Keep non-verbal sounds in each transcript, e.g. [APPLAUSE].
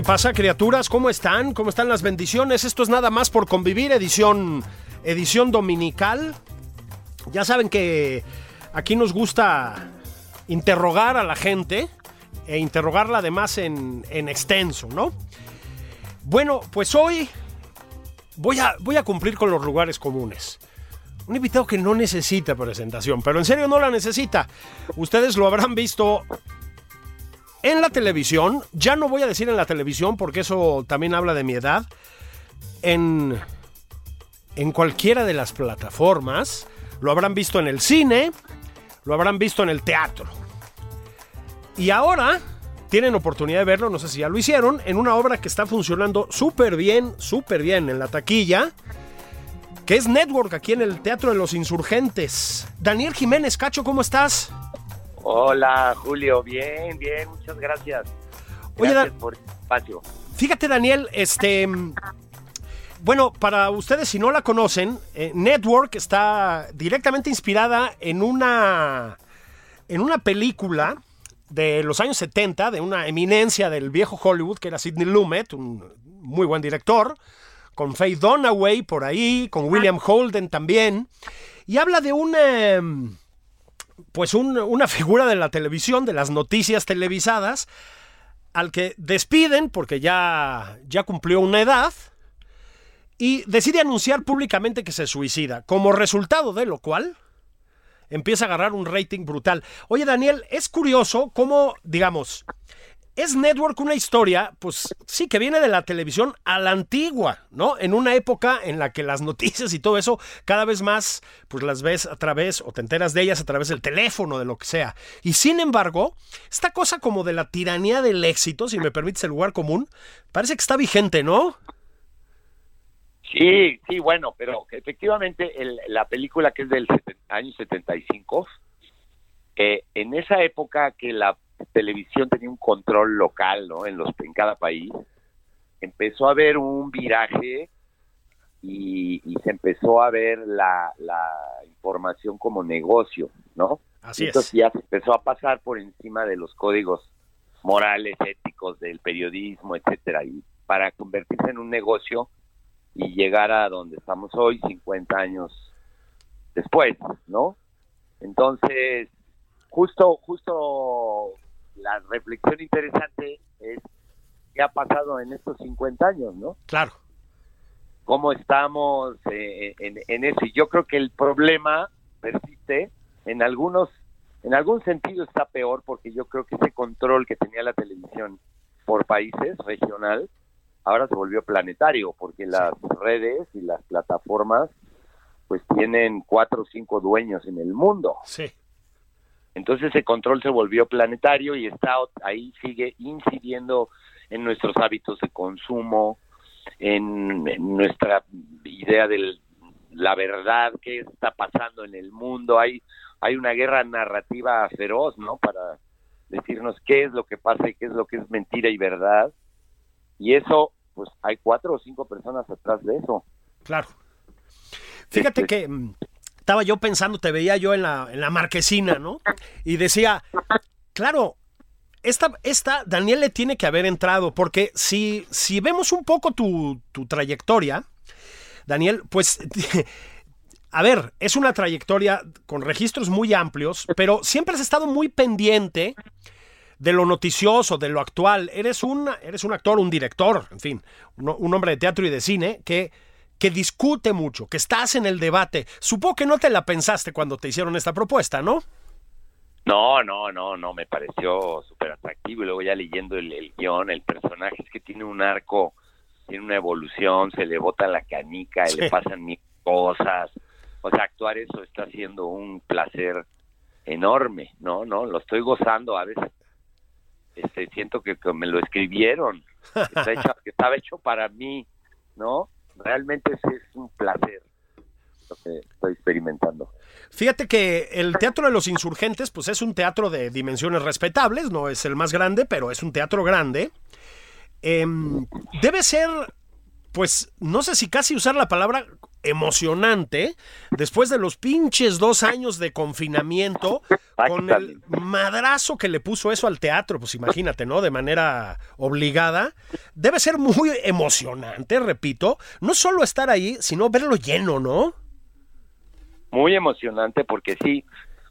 ¿Qué pasa, criaturas? ¿Cómo están? ¿Cómo están las bendiciones? Esto es nada más por convivir, edición, edición dominical. Ya saben que aquí nos gusta interrogar a la gente e interrogarla además en, en extenso, ¿no? Bueno, pues hoy voy a, voy a cumplir con los lugares comunes. Un invitado que no necesita presentación, pero en serio no la necesita. Ustedes lo habrán visto en la televisión, ya no voy a decir en la televisión porque eso también habla de mi edad, en, en cualquiera de las plataformas, lo habrán visto en el cine, lo habrán visto en el teatro. Y ahora tienen oportunidad de verlo, no sé si ya lo hicieron, en una obra que está funcionando súper bien, súper bien en la taquilla, que es Network aquí en el Teatro de los Insurgentes. Daniel Jiménez, Cacho, ¿cómo estás? Hola, Julio. Bien, bien, muchas gracias. Oye, Dan- por el espacio. Fíjate, Daniel, este. Bueno, para ustedes, si no la conocen, eh, Network está directamente inspirada en una. en una película de los años 70, de una eminencia del viejo Hollywood, que era Sidney Lumet, un muy buen director, con Faye Dunaway por ahí, con William Holden también. Y habla de un. Pues un- una figura de la televisión, de las noticias televisadas, al que despiden porque ya, ya cumplió una edad y decide anunciar públicamente que se suicida, como resultado de lo cual empieza a agarrar un rating brutal. Oye Daniel, es curioso cómo, digamos, es Network una historia, pues sí, que viene de la televisión a la antigua, ¿no? En una época en la que las noticias y todo eso cada vez más, pues las ves a través o te enteras de ellas a través del teléfono, de lo que sea. Y sin embargo, esta cosa como de la tiranía del éxito, si me permites el lugar común, parece que está vigente, ¿no? Sí, sí, bueno, pero efectivamente la película que es del año 75, eh, en esa época que la televisión tenía un control local, ¿no? En los en cada país, empezó a haber un viraje y, y se empezó a ver la, la información como negocio, ¿no? Así es. Entonces ya se empezó a pasar por encima de los códigos morales, éticos del periodismo, etcétera, y para convertirse en un negocio y llegar a donde estamos hoy, 50 años después, ¿no? Entonces, justo, justo la reflexión interesante es qué ha pasado en estos 50 años, ¿no? Claro. cómo estamos eh, en, en eso. Y yo creo que el problema persiste en algunos, en algún sentido está peor porque yo creo que ese control que tenía la televisión por países regional ahora se volvió planetario porque las redes y las plataformas pues tienen cuatro o cinco dueños en el mundo. Sí. Entonces ese control se volvió planetario y está ahí sigue incidiendo en nuestros hábitos de consumo, en, en nuestra idea de la verdad, qué está pasando en el mundo. Hay, hay una guerra narrativa feroz, ¿no? Para decirnos qué es lo que pasa y qué es lo que es mentira y verdad. Y eso, pues hay cuatro o cinco personas atrás de eso. Claro. Fíjate Este- que mm, estaba yo pensando, te veía yo en la, en la marquesina, ¿no? Y decía, claro, esta, esta Daniel le tiene que haber entrado, porque si, si vemos un poco tu, tu trayectoria, Daniel, pues, [LAUGHS] a ver, es una trayectoria con registros muy amplios, pero siempre has estado muy pendiente de lo noticioso, de lo actual. Eres un, eres un actor, un director, en fin, un, un hombre de teatro y de cine que, que discute mucho, que estás en el debate. Supongo que no te la pensaste cuando te hicieron esta propuesta, ¿no? No, no, no, no, me pareció súper atractivo y luego ya leyendo el, el, guion, el personaje es que tiene un arco, tiene una evolución, se le bota la canica, y le pasan mil cosas, o sea, actuar eso está siendo un placer enorme, ¿no? No, lo estoy gozando a veces. Este, siento que, me lo escribieron, [LAUGHS] está hecho, estaba hecho para mí, ¿no? Realmente es, un placer lo que estoy experimentando. Fíjate que el Teatro de los Insurgentes, pues es un teatro de dimensiones respetables, no es el más grande, pero es un teatro grande. Em, debe ser, pues, no sé si casi usar la palabra emocionante, después de los pinches dos años de confinamiento, con el madrazo que le puso eso al teatro, pues imagínate, ¿no? De manera obligada. Debe ser muy emocionante, repito, no solo estar ahí, sino verlo lleno, ¿no? muy emocionante porque sí,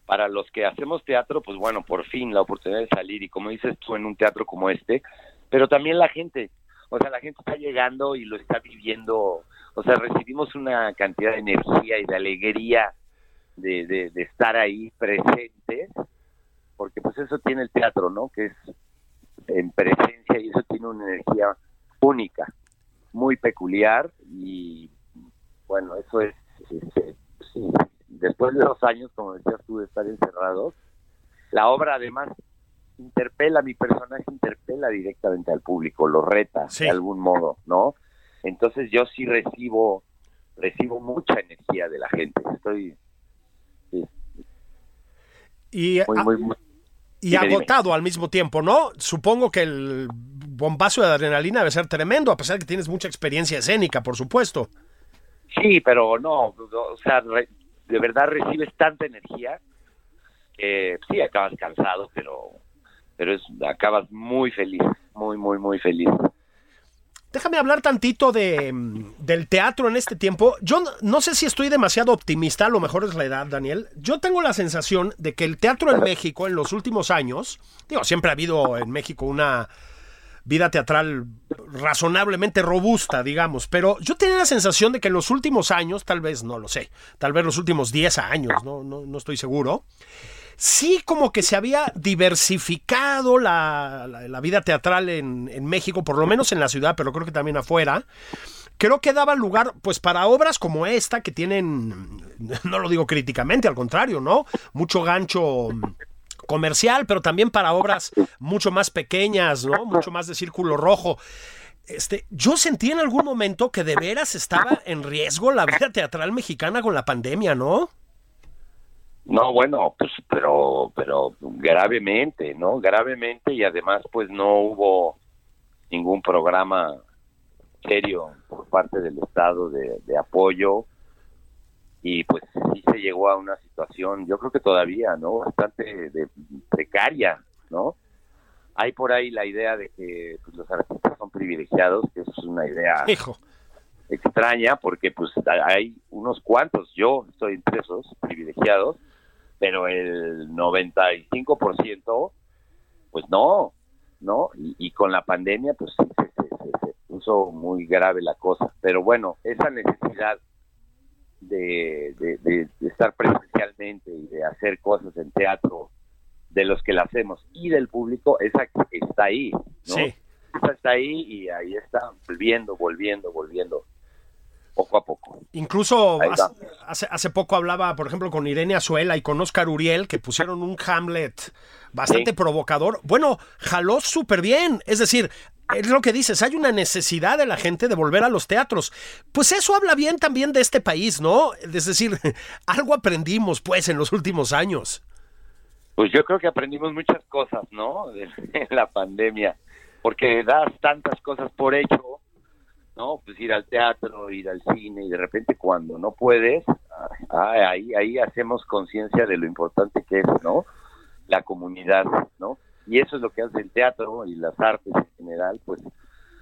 para los que hacemos teatro, pues bueno, por fin la oportunidad de salir y como dices tú en un teatro como este, pero también la gente, o sea, la gente está llegando y lo está viviendo, o sea, recibimos una cantidad de energía y de alegría de, de, de estar ahí presentes, porque pues eso tiene el teatro, ¿no? Que es en presencia y eso tiene una energía única, muy peculiar y bueno, eso es, es sí, después de dos años, como decías tú, de estar encerrados, la obra además interpela, mi personaje interpela directamente al público, lo reta de algún modo, ¿no? Entonces yo sí recibo, recibo mucha energía de la gente, estoy... y, y agotado al mismo tiempo, ¿no? Supongo que el bombazo de adrenalina debe ser tremendo, a pesar de que tienes mucha experiencia escénica, por supuesto. Sí, pero no, o sea, de verdad recibes tanta energía que sí acabas cansado, pero pero es acabas muy feliz, muy muy muy feliz. Déjame hablar tantito de, del teatro en este tiempo. Yo no sé si estoy demasiado optimista, a lo mejor es la edad, Daniel. Yo tengo la sensación de que el teatro en México en los últimos años, digo, siempre ha habido en México una vida teatral razonablemente robusta, digamos, pero yo tenía la sensación de que en los últimos años, tal vez, no lo sé, tal vez los últimos 10 años, no, no, estoy seguro, sí como que se había diversificado la, vida teatral en, en, México, por lo menos en la ciudad, pero creo que también afuera. Creo que daba lugar, pues, para obras como esta, que tienen, no lo digo críticamente, al contrario, ¿no? Mucho gancho comercial, pero también para obras mucho más pequeñas, ¿no? Mucho más de círculo rojo. Este, yo sentí en algún momento que de veras estaba en riesgo la vida teatral mexicana con la pandemia, ¿no? No, bueno, pues, pero, pero gravemente, ¿no? Gravemente y además, pues, no hubo ningún programa serio por parte del Estado de, de apoyo y pues sí se llegó a una situación, yo creo que todavía, ¿no? Bastante de, precaria, ¿no? Hay por ahí la idea de que pues, los artistas son privilegiados, que eso es una idea extraña, porque pues hay unos cuantos, yo estoy entre esos privilegiados, pero el 95% pues no, ¿no? Y, con la pandemia pues sí se puso muy grave la cosa, pero bueno, esa necesidad de, de, estar presencialmente y de hacer cosas en teatro de los que la hacemos y del público, esa está ahí, ¿no? Sí. Esa está ahí y ahí está volviendo, volviendo, volviendo poco a poco. Incluso hace, hace, poco hablaba, por ejemplo, con Irene Azuela y con Oscar Uriel, que pusieron un Hamlet bastante provocador. Bueno, jaló súper bien. Es decir, es lo que dices, hay una necesidad de la gente de volver a los teatros. Pues eso habla bien también de este país, ¿no? Es decir, [LAUGHS] algo aprendimos pues en los últimos años. Pues yo creo que aprendimos muchas cosas, ¿no? [LAUGHS] De, la pandemia, porque das tantas cosas por hecho, ¿no? Pues ir al teatro, ir al cine y de repente cuando no puedes, ah, ahí ahí hacemos conciencia de lo importante que es, ¿no? La comunidad, ¿no? y eso es lo que hace el teatro y las artes en general, pues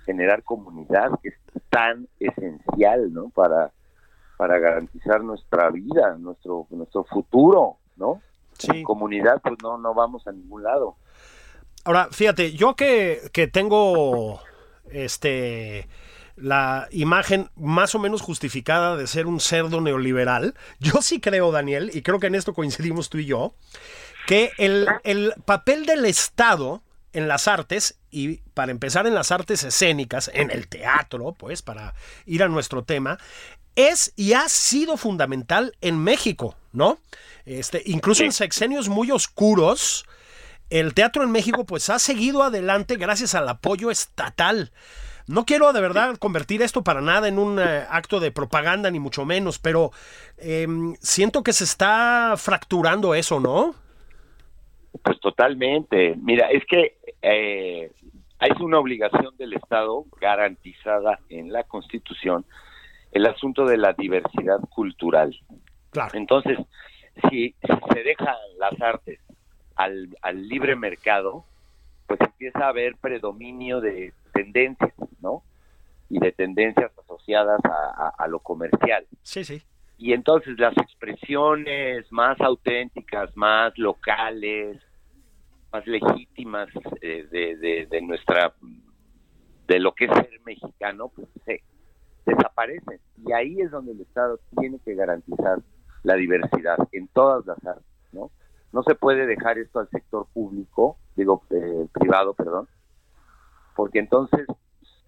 generar comunidad que es tan esencial, ¿no? Para, para garantizar nuestra vida, nuestro, nuestro futuro, ¿no? Sin comunidad, pues no, no vamos a ningún lado. Ahora, fíjate, yo que, que tengo este la imagen más o menos justificada de ser un cerdo neoliberal. Yo sí creo, Daniel, y creo que en esto coincidimos tú y yo, que el, el papel del Estado en las artes, y para empezar en las artes escénicas, en el teatro, pues, para ir a nuestro tema, es y ha sido fundamental en México, ¿no? Este, incluso en sexenios muy oscuros, el teatro en México pues ha seguido adelante gracias al apoyo estatal. No quiero de verdad convertir esto para nada en un eh, acto de propaganda, ni mucho menos, pero em, siento que se está fracturando eso, ¿no? Pues totalmente. Mira, es que eh, hay una obligación del Estado garantizada en la Constitución el asunto de la diversidad cultural. Claro. Entonces, si, se dejan las artes al, libre mercado, pues empieza a haber predominio de tendencias, ¿no? Y de tendencias asociadas a, a lo comercial. Sí, sí. Y entonces las expresiones más auténticas, más locales, más legítimas eh, de, de, nuestra de lo que es ser mexicano pues se desaparecen y ahí es donde el Estado tiene que garantizar la diversidad en todas las artes no no se puede dejar esto al sector público digo eh, privado perdón porque entonces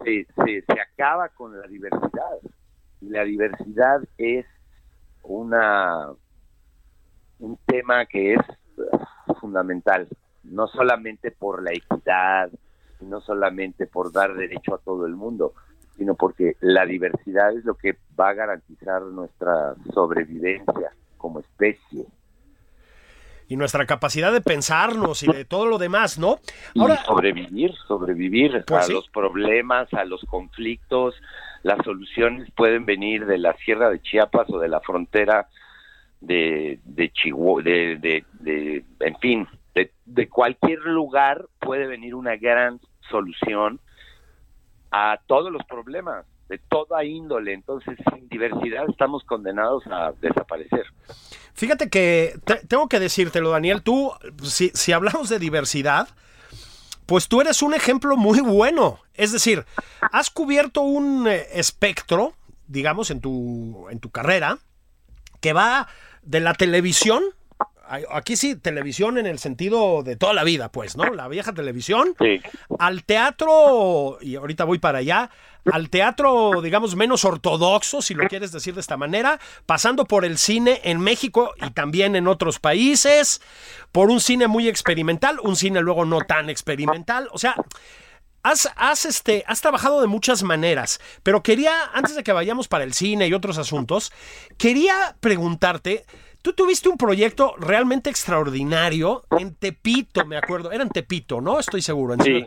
se, se, se acaba con la diversidad y la diversidad es una un tema que es fundamental no solamente por la equidad, no solamente por dar derecho a todo el mundo, sino porque la diversidad es lo que va a garantizar nuestra sobrevivencia como especie. Y nuestra capacidad de pensarnos y de todo lo demás, ¿no? Ahora, y sobrevivir, sobrevivir pues a los problemas, a los conflictos. Las soluciones pueden venir de la Sierra de Chiapas o de la frontera de, de Chihuahua, de, de, en fin, de, cualquier lugar puede venir una gran solución a todos los problemas, de toda índole. Entonces, sin diversidad estamos condenados a desaparecer. Fíjate que tengo que decírtelo, Daniel, tú, si, si hablamos de diversidad, pues tú eres un ejemplo muy bueno. Es decir, has cubierto un eh, espectro, digamos, en tu, en tu carrera, que va de la televisión aquí sí, televisión en el sentido de toda la vida, pues, ¿no? La vieja televisión. Sí. Al teatro, y ahorita voy para allá, al teatro, digamos, menos ortodoxo, si lo quieres decir de esta manera, pasando por el cine en México y también en otros países, por un cine muy experimental, un cine luego no tan experimental, o sea... Has, has, este, has trabajado de muchas maneras, pero quería, antes de que vayamos para el cine y otros asuntos, quería preguntarte, Tú tuviste un proyecto realmente extraordinario en Tepito, me acuerdo. Era en Tepito, ¿no? Estoy seguro. sí.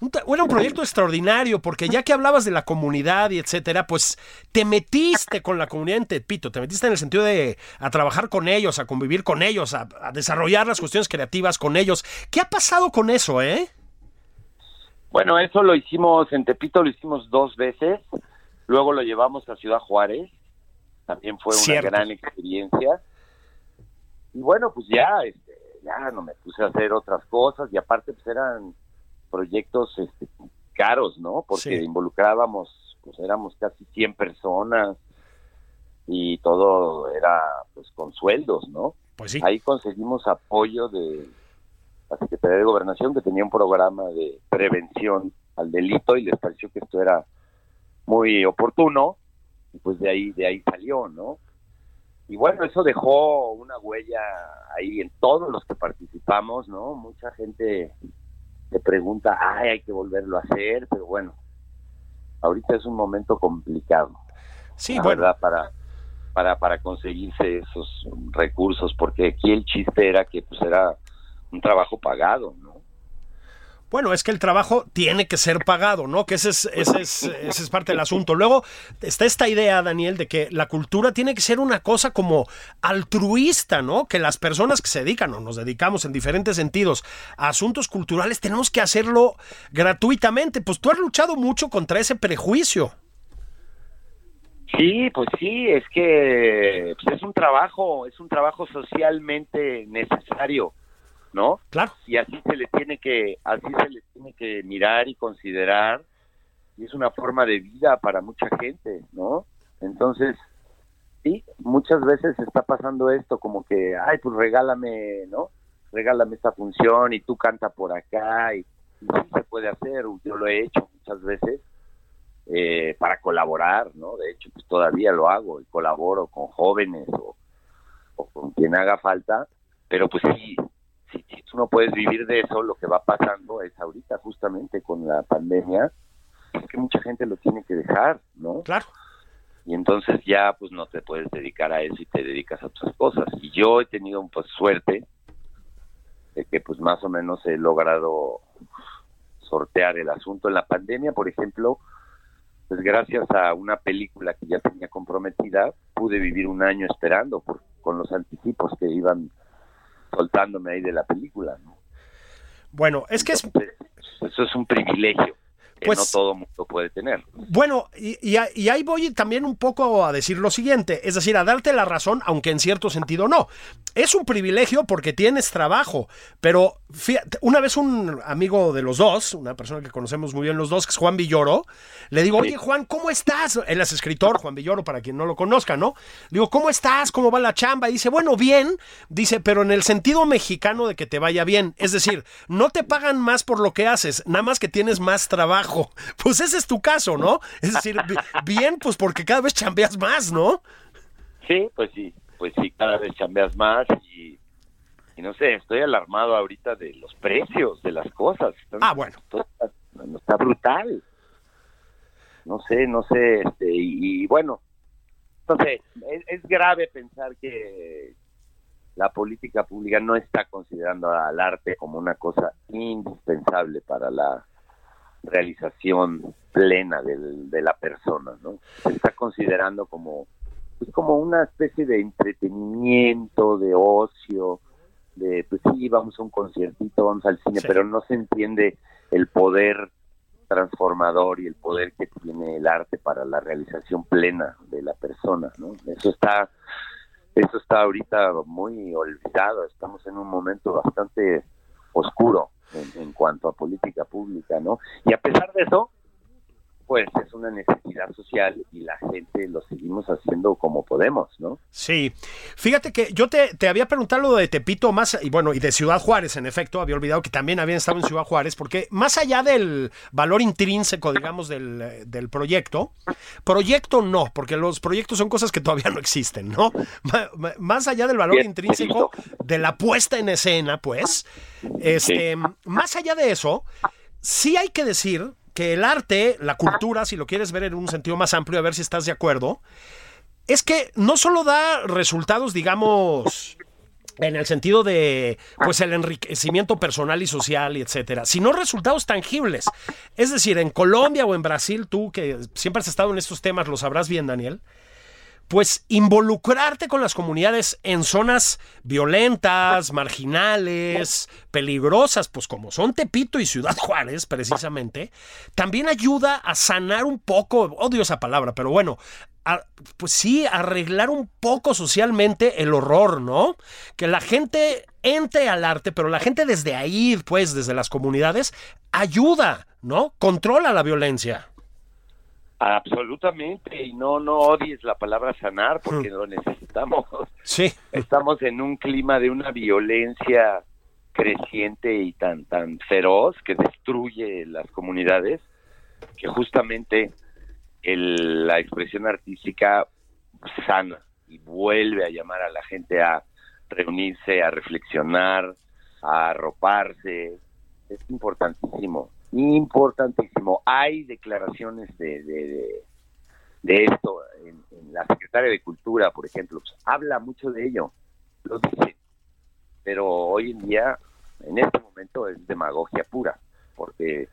era un proyecto extraordinario porque ya que hablabas de la comunidad y etcétera, pues te metiste con la comunidad en Tepito, te metiste en el sentido de a trabajar con ellos, a convivir con ellos, a, a desarrollar las cuestiones creativas con ellos. ¿Qué ha pasado con eso, eh? Bueno, eso lo hicimos en Tepito, lo hicimos dos veces. Luego lo llevamos a Ciudad Juárez. También fue una gran experiencia y bueno, pues ya, este, ya no me puse a hacer otras cosas y aparte pues eran proyectos este, caros, ¿no? Porque involucrábamos, pues éramos casi 100 personas y todo era pues con sueldos, ¿no? Pues sí. Ahí conseguimos apoyo de la Secretaría de Gobernación que tenía un programa de prevención al delito y les pareció que esto era muy oportuno y pues de ahí de ahí salió, ¿no? Y bueno, eso dejó una huella ahí en todos los que participamos, ¿no? Mucha gente se pregunta, ay, hay que volverlo a hacer, pero bueno, ahorita es un momento complicado. Sí, bueno. ¿verdad? Para, para, para conseguirse esos recursos, porque aquí el chiste era que pues era un trabajo pagado, ¿no? Bueno, es que el trabajo tiene que ser pagado, ¿no? Que ese es, ese es, ese es parte del asunto. Luego está esta idea, Daniel, de que la cultura tiene que ser una cosa como altruista, ¿no? Que las personas que se dedican o nos dedicamos en diferentes sentidos a asuntos culturales tenemos que hacerlo gratuitamente. Pues tú has luchado mucho contra ese prejuicio. Sí, pues sí, es que pues es un trabajo, es un trabajo socialmente necesario ¿no? Claro. Y así se le tiene que, así se le tiene que mirar y considerar y es una forma de vida para mucha gente, ¿no? Entonces, sí, muchas veces está pasando esto, como que, ay, pues regálame, ¿no? Regálame esta función y tú canta por acá, y, y sí se puede hacer, yo lo he hecho muchas veces, eh, para colaborar, ¿no? De hecho, pues todavía lo hago y colaboro con jóvenes o, o con quien haga falta, pero pues sí, no puedes vivir de eso, lo que va pasando es ahorita justamente con la pandemia, es que mucha gente lo tiene que dejar, ¿no? Claro. Y entonces ya pues no te puedes dedicar a eso y te dedicas a otras cosas. Y yo he tenido pues suerte de que pues más o menos he logrado sortear el asunto en la pandemia, por ejemplo, pues gracias a una película que ya tenía comprometida, pude vivir un año esperando por, con los anticipos que iban soltándome ahí de la película, ¿no? Bueno, es que es... Entonces, eso es un privilegio que Pues- no todo mundo puede tener. Bueno, y, y a- y ahí voy también un poco a decir lo siguiente, es decir, a darte la razón, aunque en cierto sentido no. Es un privilegio porque tienes trabajo, pero fíjate, una vez un amigo de los dos, una persona que conocemos muy bien los dos, que es Juan Villoro, le digo, oye Juan, ¿cómo estás? Él es escritor, Juan Villoro, para quien no lo conozca, ¿no? Le digo, ¿cómo estás? ¿Cómo va la chamba? Y dice, bueno, bien, dice, pero en el sentido mexicano de que te vaya bien, es decir, no te pagan más por lo que haces, nada más que tienes más trabajo. Pues ese es tu caso, ¿no? Es decir, bi- bien, pues porque cada vez chambeas más, ¿no? Sí, pues sí, pues sí, cada vez chambeas más y, y no sé, estoy alarmado ahorita de los precios de las cosas. Están- Ah, bueno. todo está, está brutal. No sé, no sé, este, y, y bueno, no sé, es, es grave pensar que la política pública no está considerando al arte como una cosa indispensable para la realización plena del- de la persona, ¿no? Se está considerando como pues como una especie de entretenimiento, de ocio, de pues sí, vamos a un conciertito, vamos al cine, Sí. pero no se entiende el poder transformador y el poder que tiene el arte para la realización plena de la persona, ¿no? Eso está eso está ahorita muy olvidado, estamos en un momento bastante oscuro en, en cuanto a política pública, ¿no? Y a pesar de eso, pues es una necesidad social y la gente lo seguimos haciendo como podemos, ¿no? Sí. Fíjate que yo te, te había preguntado lo de Tepito más, y bueno, y de Ciudad Juárez, en efecto, había olvidado que también habían estado en Ciudad Juárez, porque más allá del valor intrínseco, digamos, del, del proyecto, proyecto no, porque los proyectos son cosas que todavía no existen, ¿no? Más allá del valor Bien, intrínseco de la puesta en escena, pues, este, más allá de eso, sí hay que decir que el arte, la cultura, si lo quieres ver en un sentido más amplio, a ver si estás de acuerdo, es que no solo da resultados, digamos, en el sentido de pues el enriquecimiento personal y social y etcétera, sino resultados tangibles. Es decir, en Colombia o en Brasil, tú que siempre has estado en estos temas, lo sabrás bien, Daniel. Pues involucrarte con las comunidades en zonas violentas, marginales, peligrosas, pues como son Tepito y Ciudad [LAUGHS] Juárez, precisamente, también ayuda a sanar un poco, odio esa palabra, pero bueno, pues sí, arreglar un poco socialmente el horror, ¿no? Que la gente entre al arte, pero la gente desde ahí, pues desde las comunidades, ayuda, ¿no? Controla la violencia. Absolutamente, y no no odies la palabra sanar porque lo necesitamos. Sí. Estamos en un clima de una violencia creciente y tan tan feroz que destruye las comunidades que justamente el- la expresión artística sana y vuelve a llamar a la gente a reunirse, a reflexionar, a arroparse. Es importantísimo, importantísimo. Hay declaraciones de, de, de- de esto en, en la secretaria de Cultura, por ejemplo, pues, habla mucho de ello, lo dice, pero hoy en día, en este momento, es demagogia pura, porque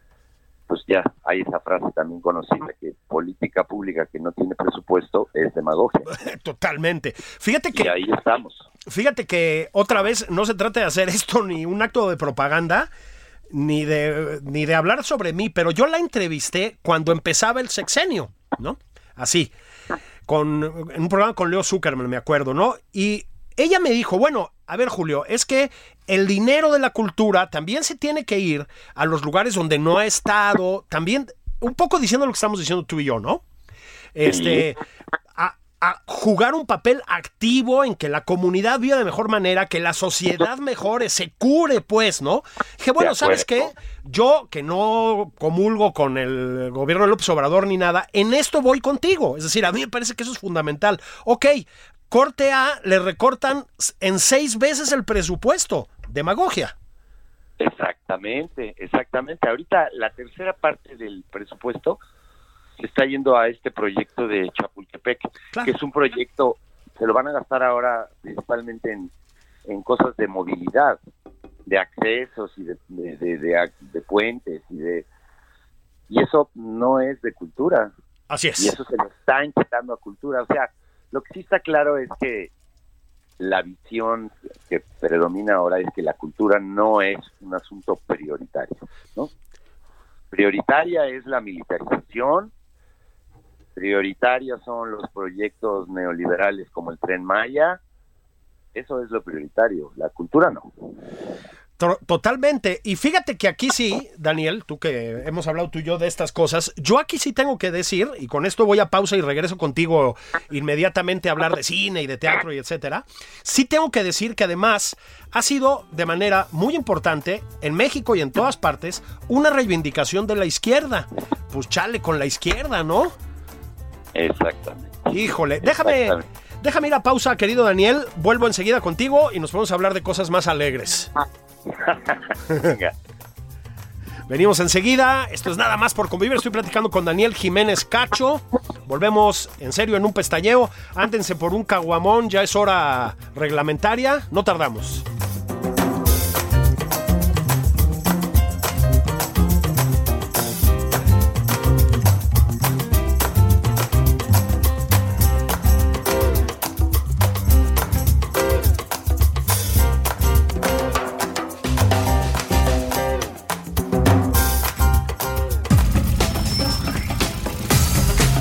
pues ya hay esa frase también conocida que política pública que no tiene presupuesto es demagogia. [LAUGHS] Totalmente. Fíjate Y que ahí estamos. Fíjate que otra vez no se trata de hacer esto ni un acto de propaganda, ni de, ni de hablar sobre mí, pero yo la entrevisté cuando empezaba el sexenio, ¿no? Así, con, en un programa con Leo Zuckerman, me acuerdo, ¿no? Y ella me dijo, bueno, a ver Julio, es que el dinero de la cultura también se tiene que ir a los lugares donde no ha estado, también un poco diciendo lo que estamos diciendo tú y yo, ¿no? Este, a, jugar un papel activo en que la comunidad viva de mejor manera, que la sociedad [LAUGHS] mejore, se cure, pues, ¿no? Dije, bueno, ¿sabes qué? Yo, que no comulgo con el gobierno de López Obrador ni nada, en esto voy contigo. Es decir, a mí me parece que eso es fundamental. Ok, corte A, le recortan en seis veces el presupuesto. Demagogia. Exactamente, exactamente. Ahorita la tercera parte del presupuesto está yendo a este proyecto de Chapultepec, Claro. que es un proyecto, se lo van a gastar ahora principalmente en, en cosas de movilidad, de accesos y de, de, de- puentes y de... Y eso no es de cultura, Así y es. eso se lo está quitando a cultura. O sea, lo que sí está claro es que la visión que predomina ahora es que la cultura no es un asunto prioritario, ¿no? Prioritaria es la militarización, prioritarios son los proyectos neoliberales como el Tren Maya, eso es lo prioritario, la cultura no. To- Totalmente. Y fíjate que aquí sí, Daniel, tú que hemos hablado tú y yo de estas cosas, yo aquí sí tengo que decir, y con esto voy a pausa y regreso contigo inmediatamente a hablar de cine y de teatro y etcétera, sí tengo que decir que además ha sido de manera muy importante en México y en todas partes una reivindicación de la izquierda. Pues chale con la izquierda, ¿no? Exactamente. Híjole, déjame, Exactamente. déjame ir a pausa, querido Daniel. Vuelvo enseguida contigo y nos vamos a hablar de cosas más alegres. Venga. [LAUGHS] Venimos enseguida. Esto es nada más por convivir. Estoy platicando con Daniel Jiménez Cacho. Volvemos en serio en un pestañeo. Ándense por un caguamón. Ya es hora reglamentaria. No tardamos.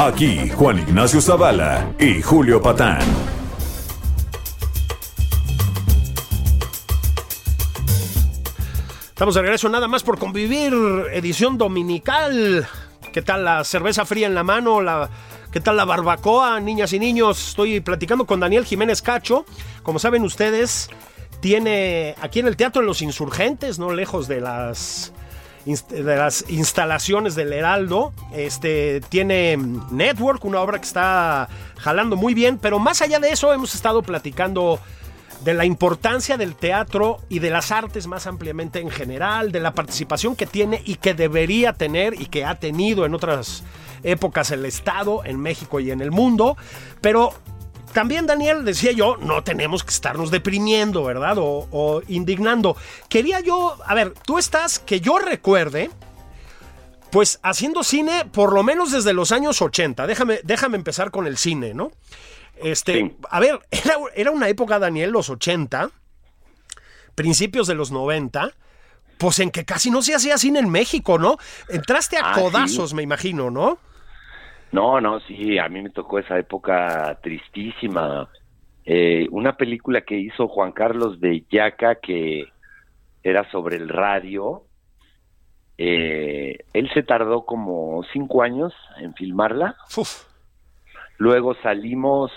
Aquí Juan Ignacio Zavala y Julio Patán. Estamos de regreso nada más por convivir. Edición dominical. ¿Qué tal la cerveza fría en la mano? ¿Qué tal la barbacoa, niñas y niños? Estoy platicando con Daniel Jiménez Cacho. Como saben ustedes, tiene aquí en el Teatro de los Insurgentes, no lejos de las de las instalaciones del Heraldo. Este tiene mm, Network, una obra que está jalando muy bien, pero más allá de eso hemos estado platicando de la importancia del teatro y de las artes más ampliamente en general, de la participación que tiene y que debería tener y que ha tenido en otras épocas el Estado, en México y en el mundo, pero también, Daniel, decía yo, no tenemos que estarnos deprimiendo, ¿verdad? O, o indignando. Quería yo, a ver, tú estás, que yo recuerde, pues haciendo cine por lo menos desde los años 80. Déjame, déjame empezar con el cine, ¿no? Este, Sí. a ver, [LAUGHS] era, era una época, Daniel, los 80, principios de los 90, pues en que casi no se hacía cine en México, ¿no? Entraste a Ah, sí. codazos, me imagino, ¿no? No, no, sí, a mí me tocó esa época tristísima. Eh, una película que hizo Juan Carlos de Yaca que era sobre el radio. Eh, él se tardó como cinco años en filmarla. Uf, Luego salimos,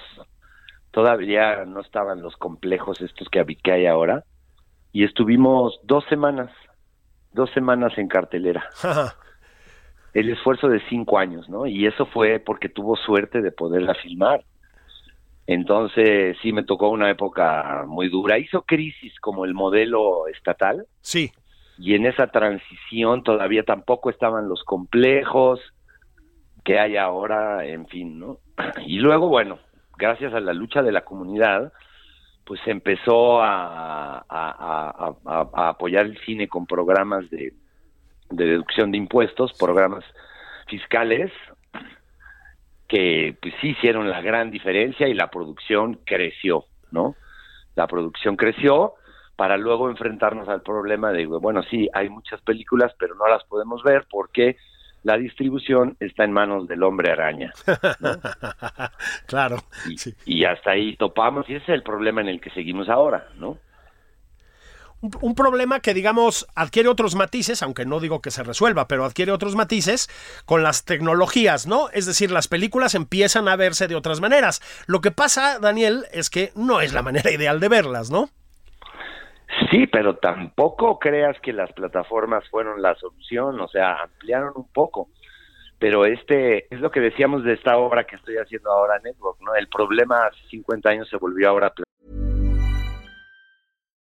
todavía no estaban los complejos estos que, que hay ahora, y estuvimos dos semanas, dos semanas en cartelera. El esfuerzo de cinco años, ¿no? Y eso fue porque tuvo suerte de poderla filmar. Entonces, sí, me tocó una época muy dura. Hizo crisis como el modelo estatal sí. y en esa transición todavía tampoco estaban los complejos que hay ahora, en fin, ¿no? Y luego, bueno, gracias a la lucha de la comunidad, pues empezó a, a- a- a- a apoyar el cine con programas de, de deducción de impuestos, programas fiscales, que pues sí hicieron la gran diferencia y la producción creció, ¿no? La producción creció para luego enfrentarnos al problema de, bueno, sí, hay muchas películas, pero no las podemos ver porque la distribución está en manos del hombre araña. [LAUGHS] claro. Y, y, hasta ahí topamos y ese es el problema en el que seguimos ahora, ¿no? Un, problema que, digamos, adquiere otros matices, aunque no digo que se resuelva, pero adquiere otros matices con las tecnologías, ¿no? Es decir, las películas empiezan a verse de otras maneras. Lo que pasa, Daniel, es que no es la manera [LAUGHS] ideal de verlas, ¿no? Sí, pero tampoco creas que las plataformas fueron la solución, o sea, ampliaron un poco. Pero este es lo que decíamos de esta obra que estoy haciendo ahora Network, ¿no? El problema hace 50 años se volvió ahora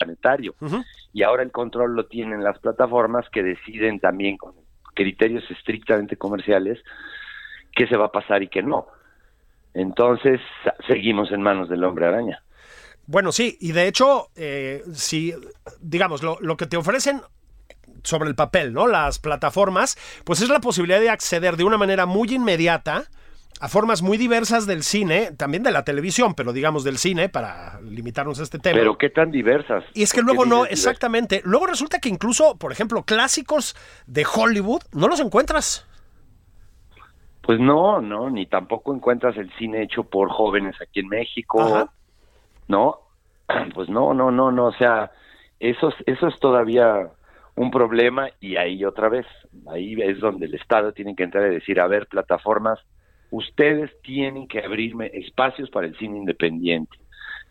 Planetario. Y ahora el control lo tienen las plataformas que deciden también con criterios estrictamente comerciales qué se va a pasar y qué no. Entonces, seguimos en manos del hombre araña. Bueno, sí, y de hecho, eh, si, digamos, lo, lo que te ofrecen sobre el papel, ¿no? Las plataformas, pues es la posibilidad de acceder de una manera muy inmediata a formas muy diversas del cine, también de la televisión, pero digamos del cine, para limitarnos a este tema. Pero qué tan diversas. Y es que luego no, exactamente. Luego resulta que incluso, por ejemplo, clásicos de Hollywood, no los encuentras. Pues no, no, ni tampoco encuentras el cine hecho por jóvenes aquí en México, ¿no? [CLEARS THROAT] Pues no, no, no, no, o sea, eso, eso es todavía un problema y ahí otra vez, ahí es donde el Estado tiene que entrar y decir, a ver, plataformas, ustedes tienen que abrirme espacios para el cine independiente,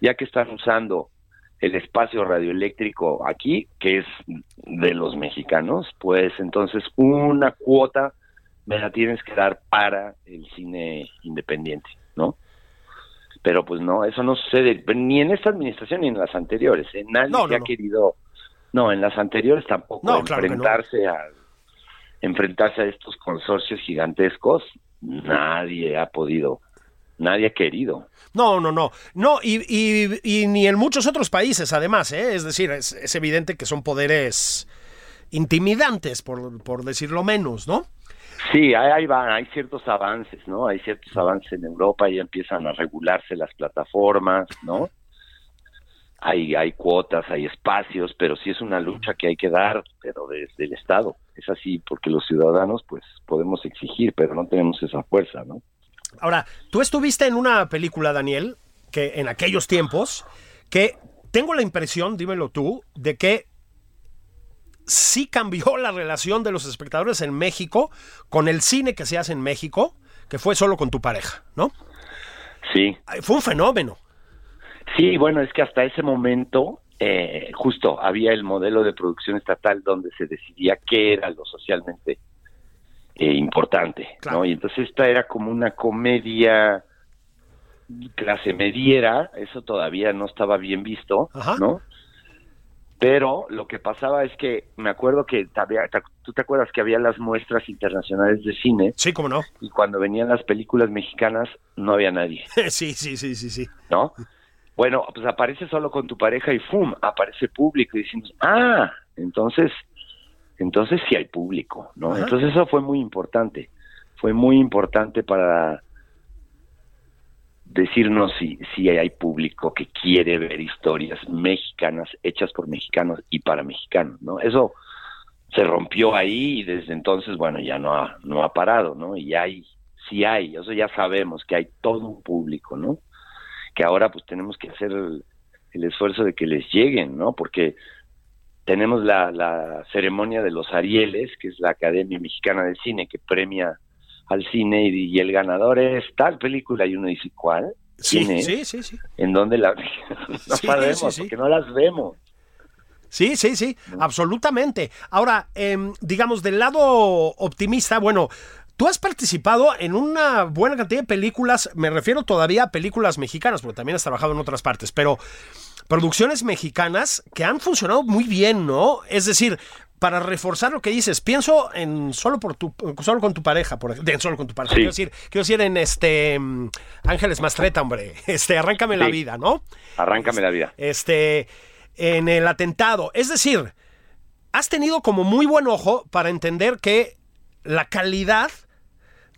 ya que están usando el espacio radioeléctrico aquí, que es de los mexicanos, pues entonces una cuota me la tienes que dar para el cine independiente, ¿no? Pero pues no, eso no sucede ni en esta administración ni en las anteriores. ¿eh? Nadie ha querido, no, en las anteriores tampoco enfrentarse a enfrentarse a estos consorcios gigantescos. Nadie ha podido, nadie ha querido. No, no, no. No, y, y, ni en muchos otros países, además, ¿eh? Es decir, es, es evidente que son poderes intimidantes, por, por decirlo menos, ¿no? Sí, ahí van, hay ciertos avances, ¿no? Hay ciertos avances en Europa y empiezan a regularse las plataformas, ¿no? Hay, hay cuotas, hay espacios, pero sí es una lucha que hay que dar, pero desde el Estado. Es así, porque los ciudadanos, pues, podemos exigir, pero no tenemos esa fuerza, ¿no? Ahora, tú estuviste en una película, Daniel, que en aquellos tiempos, que tengo la impresión, dímelo tú, de que sí cambió la relación de los espectadores en México con el cine que se hace en México, que fue solo con tu pareja, ¿no? Sí. Fue un fenómeno. Sí, bueno, es que hasta ese momento eh, justo había el modelo de producción estatal donde se decidía qué era lo socialmente eh, importante, ¿no? Y entonces esta era como una comedia clase mediera, eso todavía no estaba bien visto, ¿no? Pero lo que pasaba es que me acuerdo que tú te acuerdas que había las muestras internacionales de cine. Sí, cómo no. Y cuando venían las películas mexicanas no había nadie. [LAUGHS] sí, sí, sí, sí, sí. ¿No? Bueno, pues aparece solo con tu pareja y ¡fum! aparece público y decimos, ah, entonces, entonces sí hay público, ¿no? Entonces eso fue muy importante. Fue muy importante para decirnos si, si hay público que quiere ver historias mexicanas hechas por mexicanos y para mexicanos, ¿no? Eso se rompió ahí y desde entonces, bueno, ya no ha, no ha parado, ¿no? Y hay, sí hay, eso ya sabemos que hay todo un público, ¿no? Que ahora pues tenemos que hacer el, esfuerzo de que les lleguen, ¿no? Porque tenemos la, la ceremonia de los Arieles, que es la Academia Mexicana de Cine, que premia al cine y, el ganador es tal película y uno dice, ¿cuál? Sí, sí, sí, sí. ¿En dónde la [LAUGHS] no sabemos? Porque no las vemos. Sí, sí, sí, absolutamente. Ahora, em, digamos, del lado optimista, bueno, tú has participado en una buena cantidad de películas, me refiero todavía a películas mexicanas, porque también has trabajado en otras partes, pero producciones mexicanas que han funcionado muy bien, ¿no? Es decir, para reforzar lo que dices, pienso en solo por tu solo con tu pareja, por ejemplo, solo con tu pareja, quiero decir, quiero decir en este mm, Ángeles Mastreta, hombre, [LAUGHS] este arráncame la vida, ¿no? Arráncame la vida. Este en el atentado, es decir, has tenido como muy buen ojo para entender que la calidad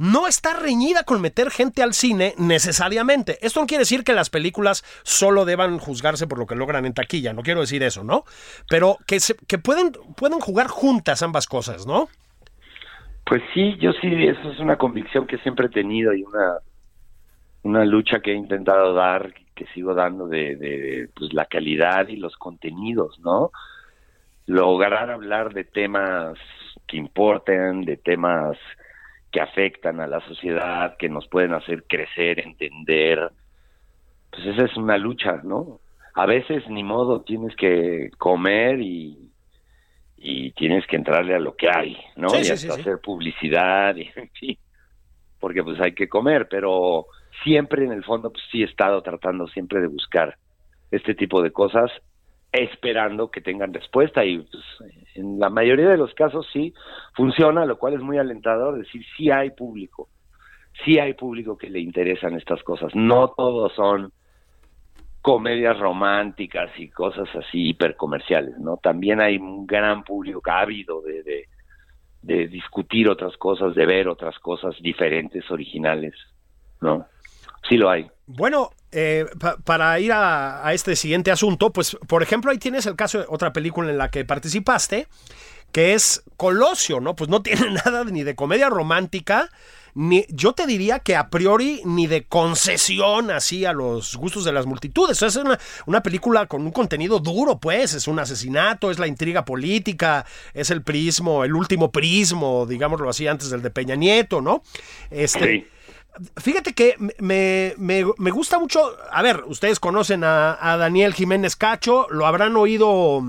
no está reñida con meter gente al cine necesariamente. Esto no quiere decir que las películas solo deban juzgarse por lo que logran en taquilla, no quiero decir eso, ¿no? Pero que, se, que pueden, pueden jugar juntas ambas cosas, ¿no? Pues sí, yo sí, eso es una convicción que siempre he tenido y una, una lucha que he intentado dar, que sigo dando de, de pues, la calidad y los contenidos, ¿no? Lograr hablar de temas que importen, de temas que afectan a la sociedad, que nos pueden hacer crecer, entender. Pues esa es una lucha, ¿no? A veces ni modo tienes que comer y, y tienes que entrarle a lo que hay, ¿no? y hasta hacer publicidad y [LAUGHS] en fin, porque pues hay que comer, pero siempre en el fondo pues sí he estado tratando siempre de buscar este tipo de cosas esperando que tengan respuesta y pues, en la mayoría de los casos sí funciona, lo cual es muy alentador, decir, sí hay público, sí hay público que le interesan estas cosas, no todos son comedias románticas y cosas así hipercomerciales, ¿no? También hay un gran público ávido de, discutir otras cosas, de ver otras cosas diferentes, originales, ¿no? Sí lo hay. Bueno, eh, para ir a, este siguiente asunto, pues por ejemplo ahí tienes el caso de otra película en la que participaste, que es Colosio, ¿no? Pues no [LAUGHS] tiene nada ni de comedia romántica, ni yo te diría que a priori ni de concesión así a los gustos de las multitudes. Es una, una película con un contenido duro, pues, es un asesinato, es la intriga política, es el prismo, el último prismo, digámoslo así, antes del de Peña Nieto, ¿no? Este, Fíjate que me, me, gusta mucho. A ver, ustedes conocen a, Daniel Jiménez Cacho, lo habrán oído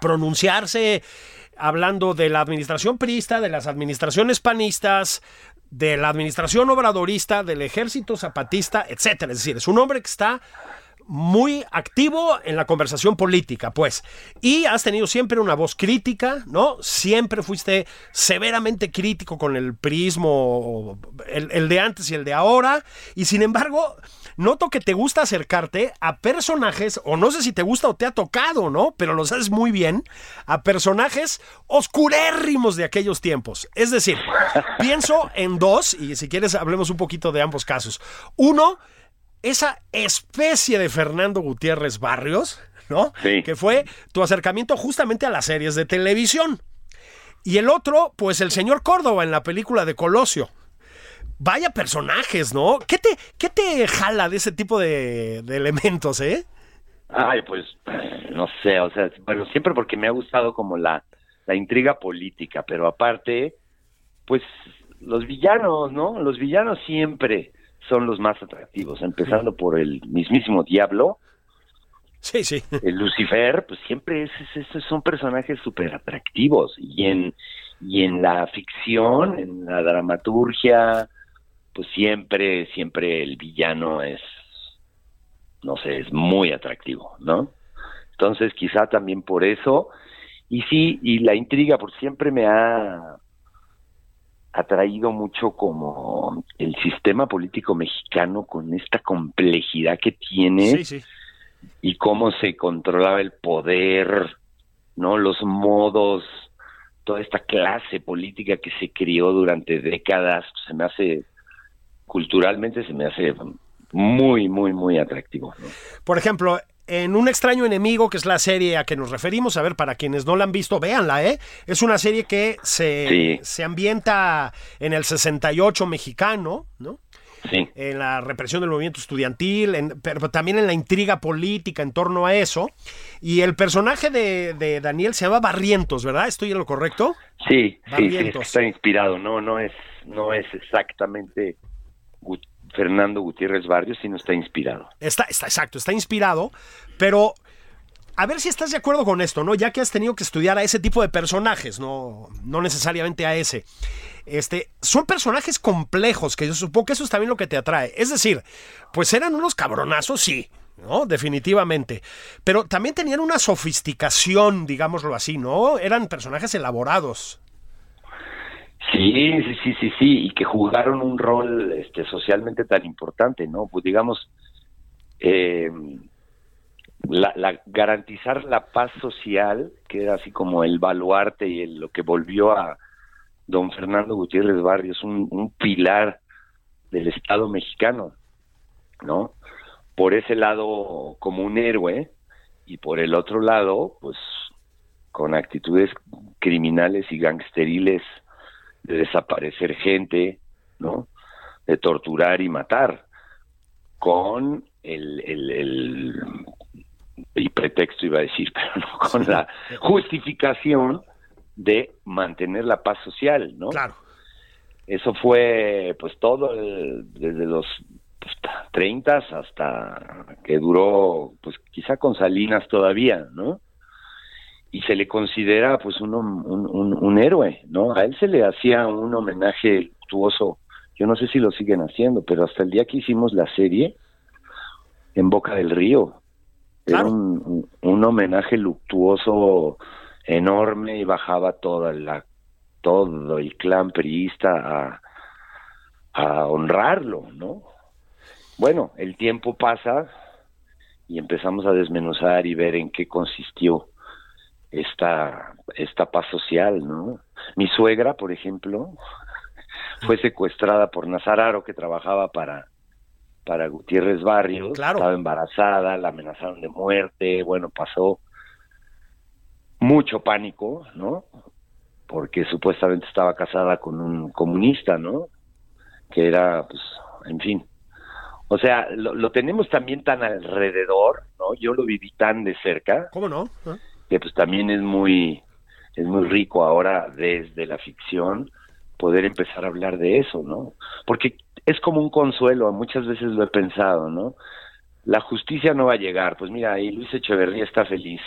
pronunciarse hablando de la administración priista, de las administraciones panistas, de la administración obradorista, del ejército zapatista, etcétera. Es decir, es un hombre que está muy activo en la conversación política, pues. Y has tenido siempre una voz crítica, ¿no? Siempre fuiste severamente crítico con el prismo, el, de antes y el de ahora. Y sin embargo, noto que te gusta acercarte a personajes, o no sé si te gusta o te ha tocado, ¿no? Pero lo sabes muy bien, a personajes oscurérrimos de aquellos tiempos. Es decir, pienso en dos, y si quieres hablemos un poquito de ambos casos. Uno, esa especie de Fernando Gutiérrez Barrios, ¿no? Sí. Que fue tu acercamiento justamente a las series de televisión. Y el otro, pues el señor Córdoba en la película de Colosio. Vaya personajes, ¿no? ¿Qué te, qué te jala de ese tipo de, elementos, eh? Ay, pues no sé, o sea, bueno, siempre porque me ha gustado como la, la intriga política, pero aparte, pues los villanos, ¿no? Los villanos siempre son los más atractivos, empezando por el mismísimo Diablo. Sí, sí. El Lucifer, pues siempre es, son personajes súper atractivos. Y en, y en la ficción, en la dramaturgia, pues siempre, siempre el villano es, no sé, es muy atractivo, ¿no? Entonces, quizá también por eso. Y sí, y la intriga, por siempre me ha atraído mucho como el sistema político mexicano con esta complejidad que tiene y cómo se controlaba el poder, ¿no? Los modos, toda esta clase política que se crió durante décadas, se me hace culturalmente se me hace muy, muy, muy atractivo. Por ejemplo, en Un extraño enemigo, que es la serie a que nos referimos, a ver, para quienes no la han visto, véanla, ¿eh? Es una serie que se, se ambienta en el 68 mexicano, ¿no? Sí. En la represión del movimiento estudiantil, pero también en la intriga política en torno a eso. Y el personaje de, Daniel se llama Barrientos, ¿verdad? ¿Estoy en lo correcto? Sí, sí, sí, está inspirado, no, no es, no es exactamente Fernando Gutiérrez Barrios, no está inspirado. Está, está exacto, está inspirado, pero a ver si estás de acuerdo con esto, ¿no? Ya que has tenido que estudiar a ese tipo de personajes, no, no necesariamente a ese. Este, son personajes complejos, que yo supongo que eso es también lo que te atrae. Es decir, pues eran unos cabronazos, sí, ¿no? Definitivamente. Pero también tenían una sofisticación, digámoslo así, ¿no? Eran personajes elaborados. Sí, sí, sí, sí, sí, y que jugaron un rol este, socialmente tan importante, ¿no? Pues digamos, eh, la, garantizar la paz social, que era así como el baluarte y lo que volvió a don Fernando Gutiérrez Barrios, un, un pilar del Estado mexicano, ¿no? Por ese lado como un héroe y por el otro lado, pues con actitudes criminales y gangsteriles de desaparecer gente, ¿no? De torturar y matar, con el, el, y pretexto iba a decir, [LAUGHS] pero no con la justificación de mantener la paz social, ¿no? Claro. Eso fue, pues, todo desde los pues, 30 hasta que duró, pues, quizá con Salinas todavía, ¿no? Y se le considera pues un, un, un, héroe, ¿no? A él se le hacía un homenaje luctuoso, yo no sé si lo siguen haciendo, pero hasta el día que hicimos la serie, en Boca del Río, era un, un, homenaje luctuoso enorme y bajaba toda la, todo el clan priista a, a honrarlo, ¿no? Bueno, el tiempo pasa y empezamos a desmenuzar y ver en qué consistió esta, esta paz social, ¿no? Mi suegra, por ejemplo, fue secuestrada por Nazararo, que trabajaba para, para Gutiérrez Barrios, estaba embarazada, la amenazaron de muerte, bueno, pasó mucho pánico, ¿no? Porque supuestamente estaba casada con un comunista, ¿no? Que era, pues, en fin. O sea, lo, tenemos también tan alrededor, ¿no? Yo lo viví tan de cerca. ¿Cómo no? ¿Ah? Que pues también es muy es muy rico ahora desde la ficción poder empezar a hablar de eso, ¿no? Porque es como un consuelo, muchas veces lo he pensado, ¿no? La justicia no va a llegar, pues mira, ahí Luis Echeverría está feliz.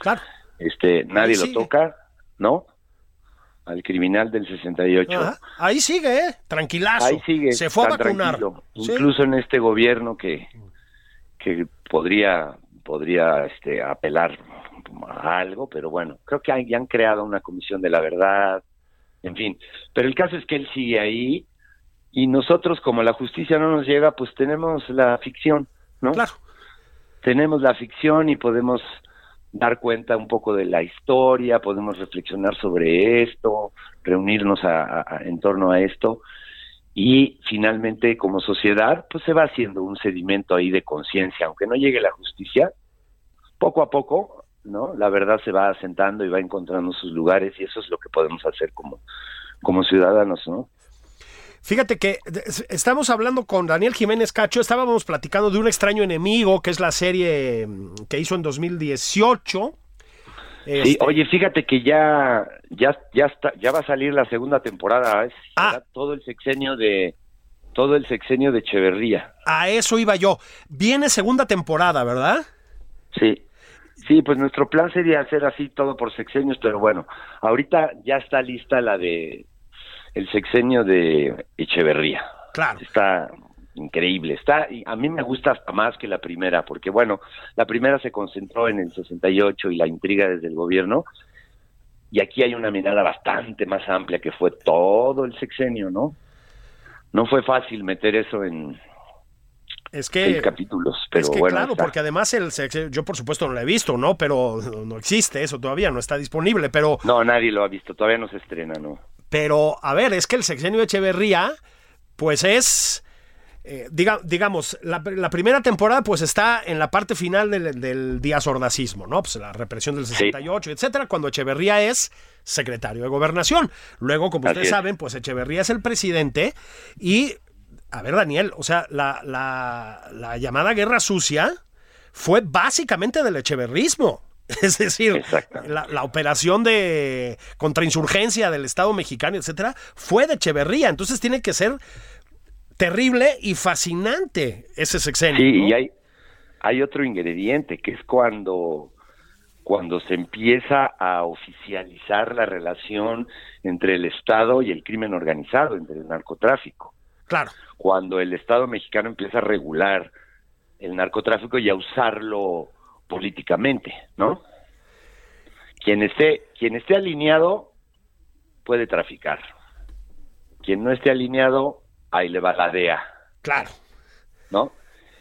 Claro. Este, nadie lo toca, ¿no? Al criminal del 68. Ahí sigue, ¿eh? Tranquilazo. Ahí sigue. Se fue a vacunar. Incluso en este gobierno que, que podría, podría este, apelar algo, pero bueno, creo que ya han creado una comisión de la verdad, en fin. Pero el caso es que él sigue ahí y nosotros, como la justicia no nos llega, pues tenemos la ficción, ¿no? Claro. Tenemos la ficción y podemos dar cuenta un poco de la historia, podemos reflexionar sobre esto, reunirnos en torno a esto y finalmente como sociedad pues se va haciendo un sedimento ahí de conciencia, aunque no llegue la justicia, poco a poco ¿no? La verdad se va asentando y va encontrando sus lugares y eso es lo que podemos hacer como, como ciudadanos, ¿no? Fíjate que estamos hablando con Daniel Jiménez Cacho, estábamos platicando de un extraño enemigo, que es la serie mm, que hizo en 2018. Sí, este oye, fíjate que ya ya ya está ya va a salir la segunda temporada, es ah. todo el sexenio de todo el sexenio de Echeverría. A eso iba yo. Viene segunda temporada, ¿verdad? Sí. Sí, pues nuestro plan sería hacer así todo por sexenios, pero bueno, ahorita ya está lista la de el sexenio de Echeverría. Claro. Está increíble. Está y a mí me gusta hasta más que la primera, porque bueno, la primera se concentró en el 68 y la intriga desde el gobierno, y aquí hay una mirada bastante más amplia que fue todo el sexenio, ¿no? No fue fácil meter eso en es que, capítulos, pero es que, Claro, porque además el yo por supuesto no lo he visto, ¿no? Pero no existe eso todavía, no está disponible, pero... No, nadie lo ha visto, todavía no se estrena, ¿no? Pero, a ver, es que el sexenio de Echeverría, pues es... Eh, digamos, la, primera temporada pues está en la parte final del, del Díaz ¿no? Pues la represión del 68, etcétera, cuando Echeverría es secretario de gobernación. Luego, como ustedes saben, pues Echeverría es el presidente y a ver, Daniel, o sea, la, la, llamada guerra sucia fue básicamente del echeverrismo. [LAUGHS] Es decir, la, operación de contrainsurgencia del Estado mexicano, etcétera, fue de Echeverría. Entonces tiene que ser terrible y fascinante ese sexenio. Sí, y hay, hay otro ingrediente que es cuando cuando se empieza a oficializar la relación entre el Estado y el crimen organizado, entre el narcotráfico. Claro. Cuando el Estado mexicano empieza a regular el narcotráfico y a usarlo políticamente, ¿no? Quien esté, quien esté alineado puede traficar. Quien no esté alineado, ahí le va la DEA. Claro. ¿No?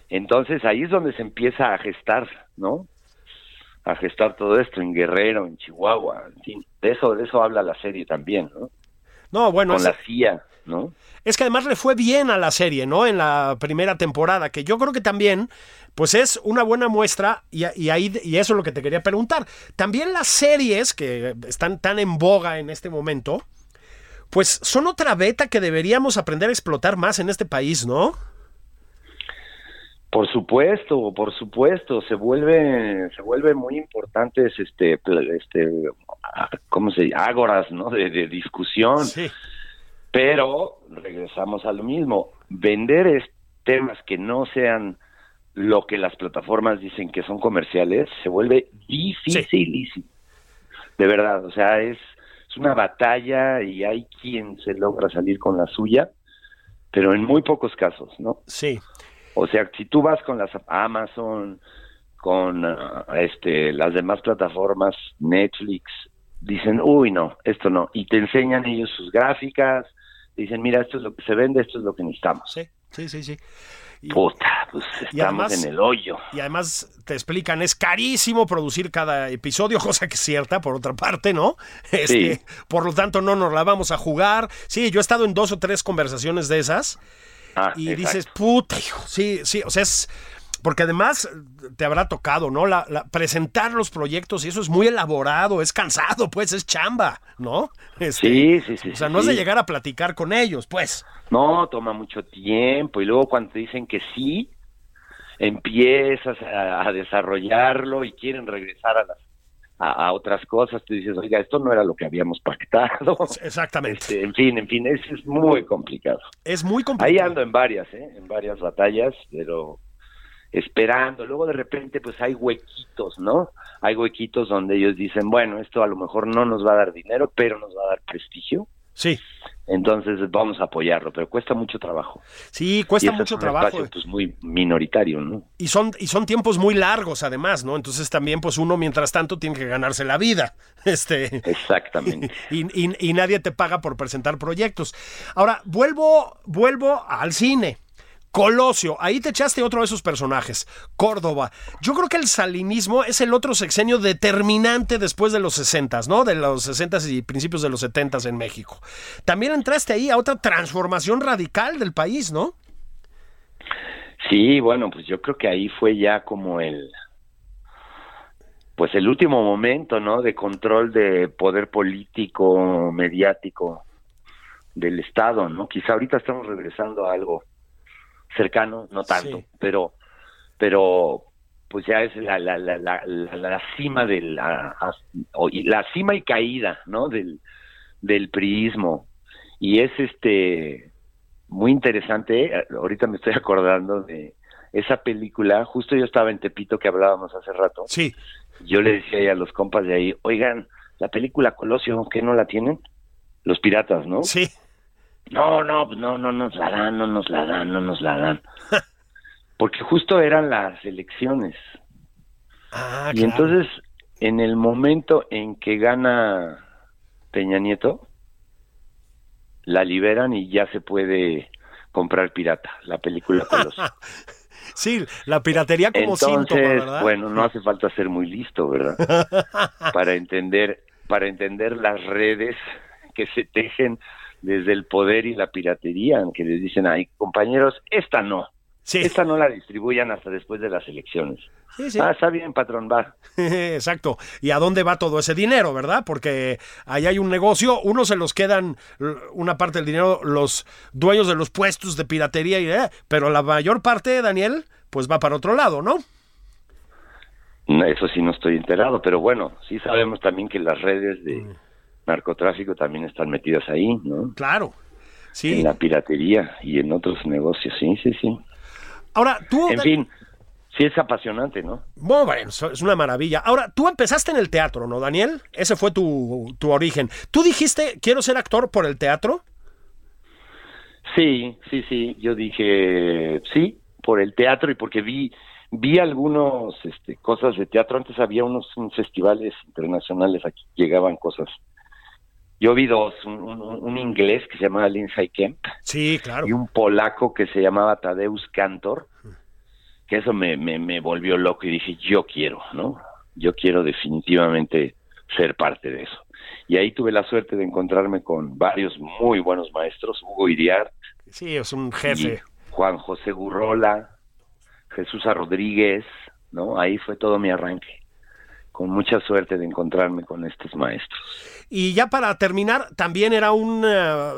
Entonces ahí es donde se empieza a gestar, ¿no? A gestar todo esto en Guerrero, en Chihuahua, en fin. De eso, de eso habla la serie también, ¿no? No, bueno, Con es, la CIA, ¿no? es que además le fue bien a la serie, ¿no? En la primera temporada, que yo creo que también, pues es una buena muestra, y, y ahí, y eso es lo que te quería preguntar. También las series que están tan en boga en este momento, pues son otra beta que deberíamos aprender a explotar más en este país, ¿no? Por supuesto, por supuesto, se vuelve, se vuelve muy importantes, este, este, ah, ¿cómo se llama? Ágoras, ¿no? De, de discusión. Sí. Pero regresamos a lo mismo. Vender es- temas que no sean lo que las plataformas dicen que son comerciales se vuelve dificilísimo. De verdad, o sea, es, es una batalla y hay quien se logra salir con la suya, pero en muy pocos casos, ¿no? Sí. O sea, si tú vas con las Amazon, con ah, este las demás plataformas, Netflix, dicen, uy, no, esto no. Y te enseñan ellos sus gráficas, dicen, mira, esto es lo que se vende, esto es lo que necesitamos. Sí, sí, sí, sí. Y, Puta, pues estamos además- en el hoyo. y además te explican, es carísimo producir cada episodio, [LAUGHS] cosa que es cierta, por otra parte, ¿no? Este, Sí. Por lo tanto, no nos la vamos a jugar. Sí, yo he estado en dos o tres conversaciones de esas. Ah, y exacto. dices, puta, hijo, sí, sí, o sea, es... Porque además te habrá tocado, ¿no? La, la- presentar los proyectos y eso es muy elaborado, es cansado, pues, es chamba, ¿no? Este, Sí, sí, sí. O sea, sí, no es de llegar a platicar con ellos, pues. No, toma mucho tiempo y luego cuando te dicen que sí, empiezas a, a desarrollarlo y quieren regresar a las a, a otras cosas, tú dices, oiga, esto no era lo que habíamos pactado. Exactamente. Este, en fin, en fin, es, es muy complicado. Es muy Ahí complicado. ando en varias, ¿eh? En varias batallas, pero esperando. Luego de repente, pues hay huequitos, ¿no? Hay huequitos donde ellos dicen, bueno, esto a lo mejor no nos va a dar dinero, pero nos va a dar prestigio. Sí, Entonces vamos a apoyarlo, pero cuesta mucho trabajo. sí, Y cuesta ese es mucho un trabajo. espacio, pues muy minoritario, ¿no? Y son, y son tiempos muy largos, además, ¿no? Entonces también, pues uno, mientras tanto, tiene que ganarse la vida. [LAUGHS] Este. Exactamente. Y, y- y nadie te paga por presentar proyectos. Ahora, vuelvo, vuelvo al cine. Colosio, ahí te echaste otro de esos personajes. Córdoba. Yo creo que el salinismo es el otro sexenio determinante después de los 60, ¿no? De los 60 y principios de los 70 en México. También entraste ahí a otra transformación radical del país, ¿no? Sí, bueno, pues yo creo que ahí fue ya como el pues el último momento, ¿no? De control de poder político, mediático del Estado, ¿no? Quizá ahorita estamos regresando a algo cercano, no tanto, Sí. pero pero pues ya es la la, la, la, la- la cima de la la cima y caída, ¿no? Del del priismo y es este muy interesante. eh, Ahorita me estoy [LAUGHS] acordando de esa película. Justo yo estaba en Tepito que hablábamos hace rato. Sí. Yo le decía ahí a los compas de ahí, oigan, la película Colosio, ¿qué no la tienen? Los piratas, ¿no? Sí. No, no, pues no, no nos la dan, no nos la dan, no nos la dan. Porque justo eran las elecciones. Ah, Y claro. entonces, en el momento en que gana Peña Nieto, la liberan y ya se puede comprar pirata, la película Colosio. [LAUGHS] Sí, la piratería como síntoma, Entonces, ¿verdad? bueno, no hace falta ser muy listo, ¿verdad? [LAUGHS] para entender, para entender las redes que se tejen desde el poder y la piratería, que les dicen, ay, compañeros, esta no, Sí, esta no la distribuyan hasta después de las elecciones. sí, sí. Ah, está bien, patrón, va. [LAUGHS] Exacto. ¿Y a dónde va todo ese dinero, verdad? Porque ahí hay un negocio, unos se los quedan una parte del dinero los dueños de los puestos de piratería, y, eh, pero la mayor parte, Daniel, pues va para otro lado, ¿no? No, Eso sí no estoy enterado, pero bueno, sí sabemos también que las redes de Mm. Narcotráfico también están metidas ahí, ¿no? Claro. Sí. En la piratería y en otros negocios, sí, sí, sí. Ahora, tú... En fin, sí es apasionante, ¿no? Bueno, es una maravilla. Ahora, tú empezaste en el teatro, ¿no, Daniel? Ese fue tu, tu origen. ¿Tú dijiste, quiero ser actor por el teatro? Sí, sí, sí. Yo dije sí por el teatro y porque vi vi algunos este, cosas de teatro. Antes había unos, unos festivales internacionales aquí llegaban cosas. Yo vi dos, un, un- un inglés que se llamaba Lindsay Kemp Sí, claro. y un polaco que se llamaba Tadeusz Kantor, que eso me, me, me volvió loco y dije, yo quiero, ¿no? Yo quiero definitivamente ser parte de eso. Y ahí tuve la suerte de encontrarme con varios muy buenos maestros, Hugo Iriart, Sí, es un jefe. Juan José Gurrola, Jesús. Rodríguez, ¿no? Ahí fue todo mi arranque, con mucha suerte de encontrarme con estos maestros. Y ya para terminar, también era un... eh,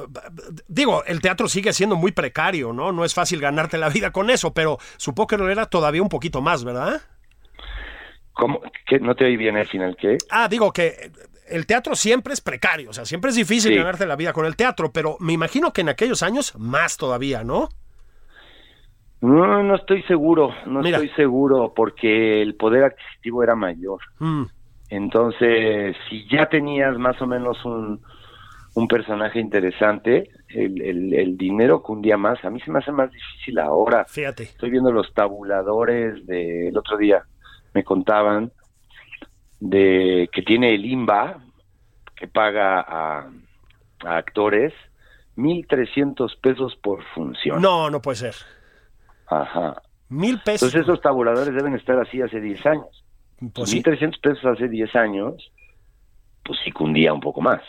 digo, el teatro sigue siendo muy precario, ¿no? No es fácil ganarte la vida con eso, pero supongo que lo era todavía un poquito más, ¿verdad? ¿Cómo? ¿Qué? ¿No te oí bien al final qué? Ah, digo que el teatro siempre es precario, o sea, siempre es difícil Sí. ganarte la vida con el teatro, pero me imagino que en aquellos años más todavía, ¿no? No, no estoy seguro, no Mira. estoy seguro porque el poder adquisitivo era mayor. Mm, Entonces, si ya tenías más o menos un, un personaje interesante, el, el, el dinero cundía más. A mí se me hace más difícil ahora. fíjate. Estoy viendo los tabuladores del otro día, me contaban de que tiene el IMBA, que paga a, a actores 1.300 pesos por función. No, no puede ser. Ajá. Mil pesos. Entonces esos tabuladores deben estar así hace 10 años. Pues sí, 1.300 pesos hace 10 años, pues sí cundía un poco más.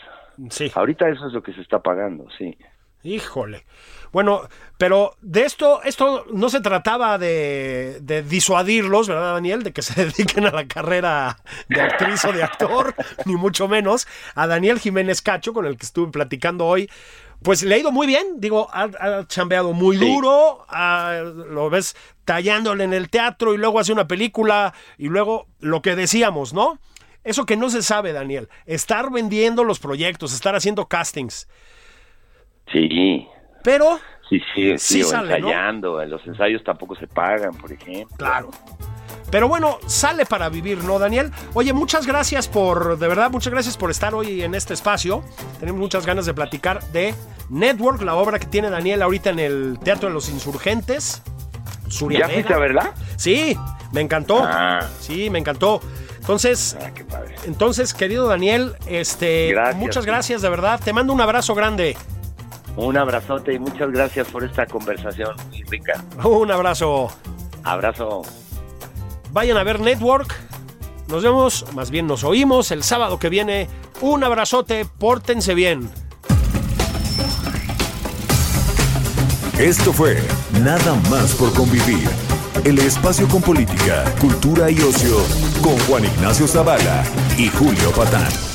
sí. Ahorita eso es lo que se está pagando, sí. Híjole. Bueno, pero de esto, esto no se trataba de, de disuadirlos, ¿verdad, Daniel? De que se [LAUGHS] dediquen a la carrera de actriz o de actor, [LAUGHS] ni mucho menos. A Daniel Jiménez Cacho, con el que estuve platicando hoy, pues le ha ido muy bien. Digo, ha, ha chambeado muy Sí. duro, ha- lo ves tallándole en el teatro y luego hace una película y luego lo que decíamos, ¿no? Eso que no se sabe, Daniel, estar vendiendo los proyectos, estar haciendo castings. Sí, Pero sí, sí, Sí sí, o sale, ¿no? ensayando. Los ensayos tampoco se pagan, por ejemplo. Claro. Pero bueno, sale para vivir, ¿no, Daniel? Oye, muchas gracias por, de verdad, muchas gracias por estar hoy en este espacio. Tenemos muchas ganas de platicar de Network, la obra que tiene Daniel ahorita en el Teatro de los Insurgentes. Suria ¿Ya fuiste a Vega. verla? Sí, me encantó. Ah. Sí, me encantó. Entonces, Ah, qué padre. entonces, querido Daniel, este, Gracias. muchas gracias, de verdad. Te mando un abrazo grande. Un abrazote y muchas gracias por esta conversación muy rica. Un abrazo. Abrazo. Vayan a ver Network. Nos vemos, más bien nos oímos el sábado que viene. Un abrazote, pórtense bien. Esto fue Nada más por convivir. El espacio con política, cultura y ocio con Juan Ignacio Zavala y Julio Patán.